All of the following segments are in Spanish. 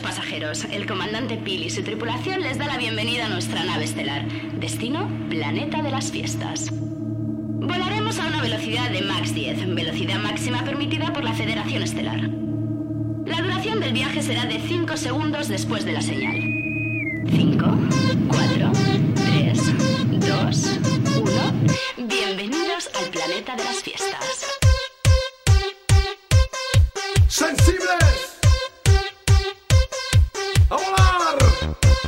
Pasajeros. El comandante Pil y su tripulación les da la bienvenida a nuestra nave estelar. Destino, planeta de las fiestas. Volaremos a una velocidad de max 10, velocidad máxima permitida por la Federación Estelar. La duración del viaje será de 5 segundos después de la señal. 5, 4, 3, 2, 1. Bienvenidos al planeta de las fiestas. ¡Sensibles!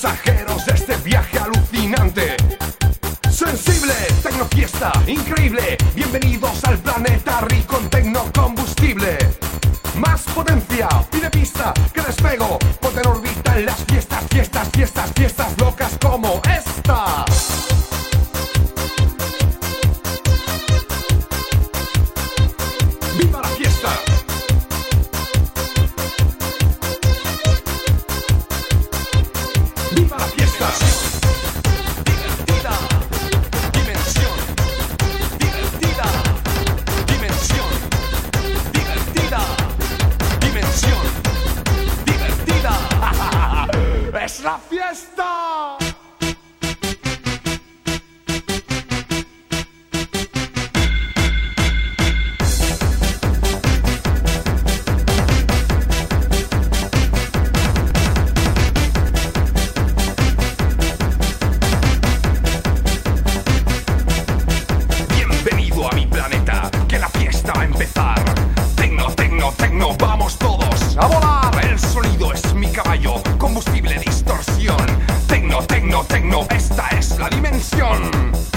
pasajeros de este viaje alucinante. Sensible, tecnofiesta, increíble, bienvenidos al planeta rico en tecnocombustible. Más potencia, pide pista, que despego, ponte en órbita en las fiestas, fiestas, fiestas, fiestas locas como esta. Esta es la dimensión.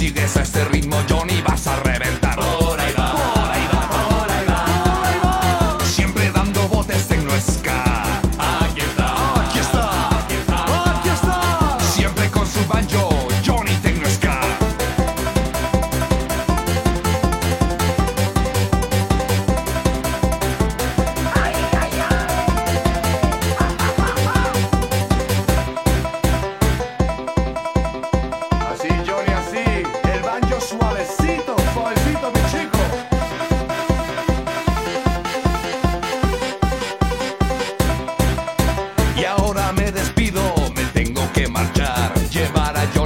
Sigues a este ritmo, Johnny,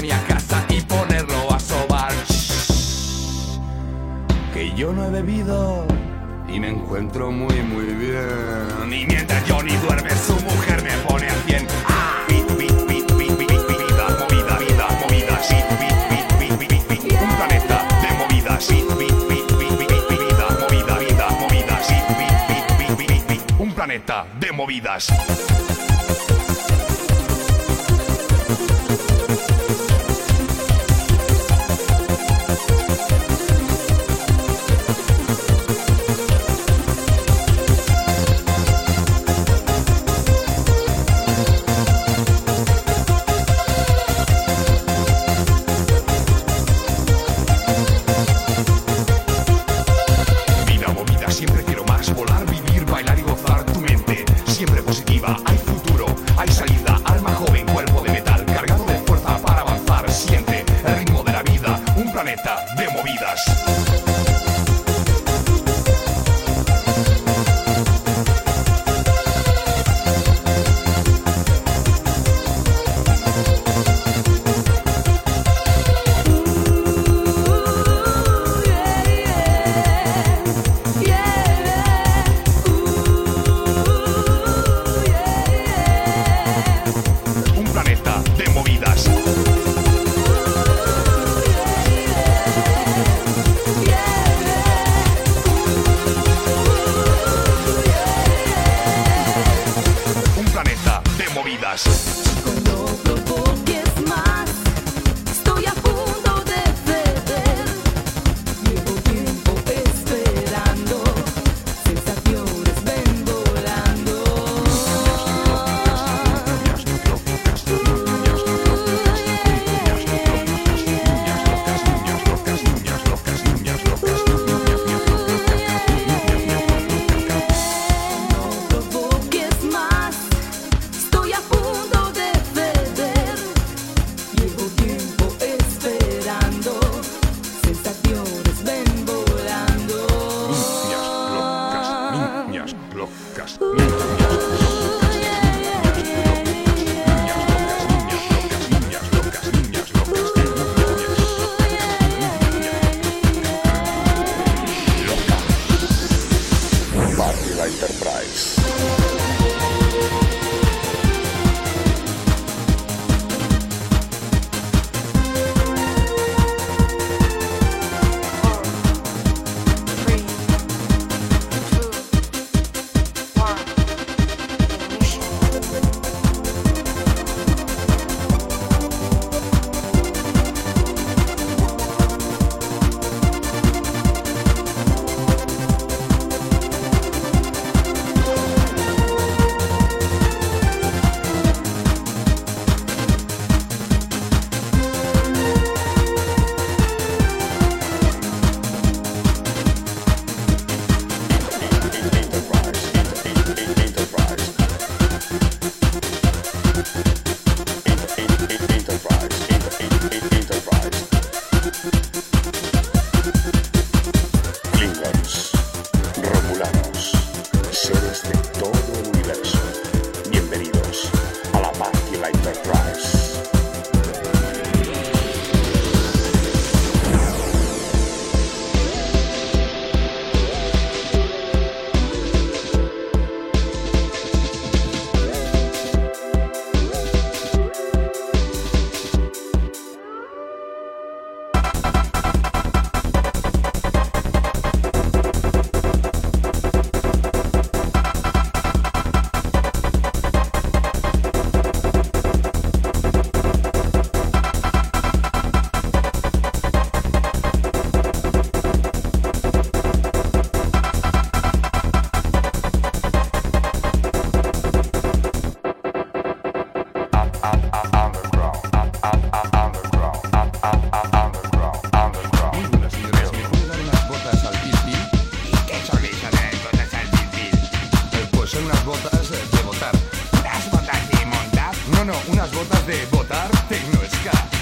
mi casa y ponerlo a sobar. Shh, que yo no he bebido y me encuentro muy muy bien. Y mientras Johnny duerme, su mujer me pone al bien. ¡Ah! Movida, vida, movida, sí, un planeta de movidas, vida, movida, vida, movida, un planeta de movidas. podcast. no, unas botas de botar tecno ska.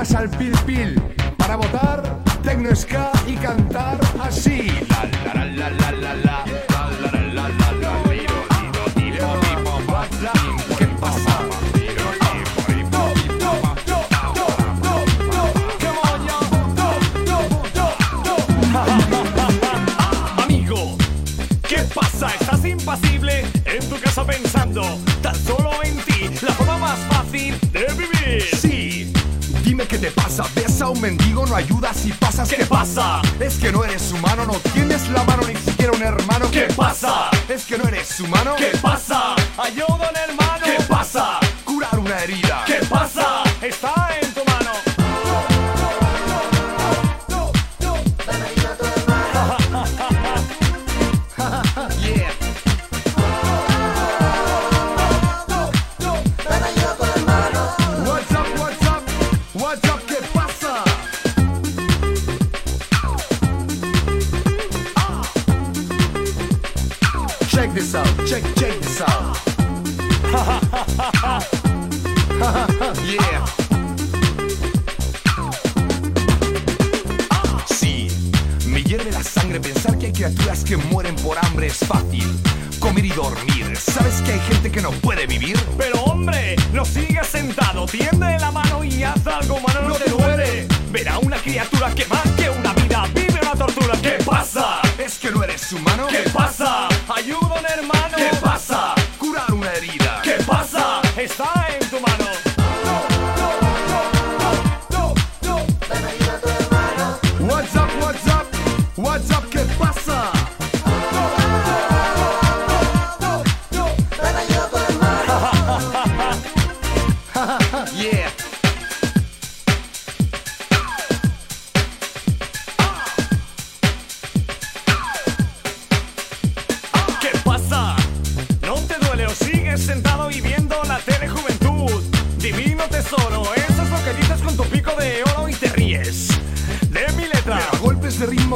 Al pil pil. Para votar, tecno ska y cantar así. La la la la la la la. La la la la. Amigo, ¿qué pasa? ¿Estás impasible en tu casa pensando tan solo en ti? La forma más fácil de vivir. Sí, qué te pasa. Ves a un mendigo, no ayudas y pasas. ¿Qué pasa? Es que no eres humano, no tienes la mano ni siquiera un hermano. ¿Qué pasa? Es que no eres humano. ¿Qué pasa? Ayuda a un hermano. ¿Qué pasa? Curar una herida. Criaturas que mueren por hambre es fácil. Comer y dormir. ¿Sabes que hay gente que no puede vivir? Pero hombre, no sigas sentado, tiende la mano y haz algo, mano, no, No te duele. Verá una criatura que más que una vida vive una tortura. ¿Qué pasa? ¿Es que no eres humano? ¿Qué pasa? Ayuda un hermano. ¿Qué pasa? Curar una herida. ¿Qué pasa? Está en tu mano.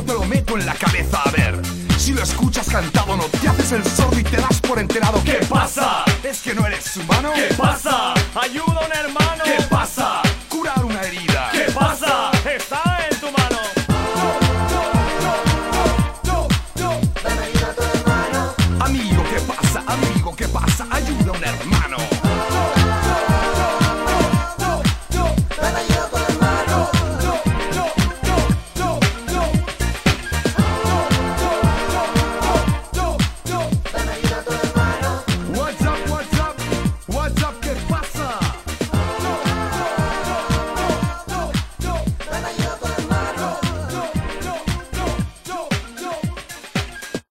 te lo meto en la cabeza. A ver, si lo escuchas cantado, no te haces el sordo y te das por enterado. ¿Qué pasa? ¿Es que no eres humano? ¿Qué pasa? Ayuda a un hermano. ¿Qué pasa? Curar una herida. ¿Qué pasa? Está en tu mano. Amigo, ¿qué pasa? Amigo, ¿qué pasa? Ayuda a un hermano.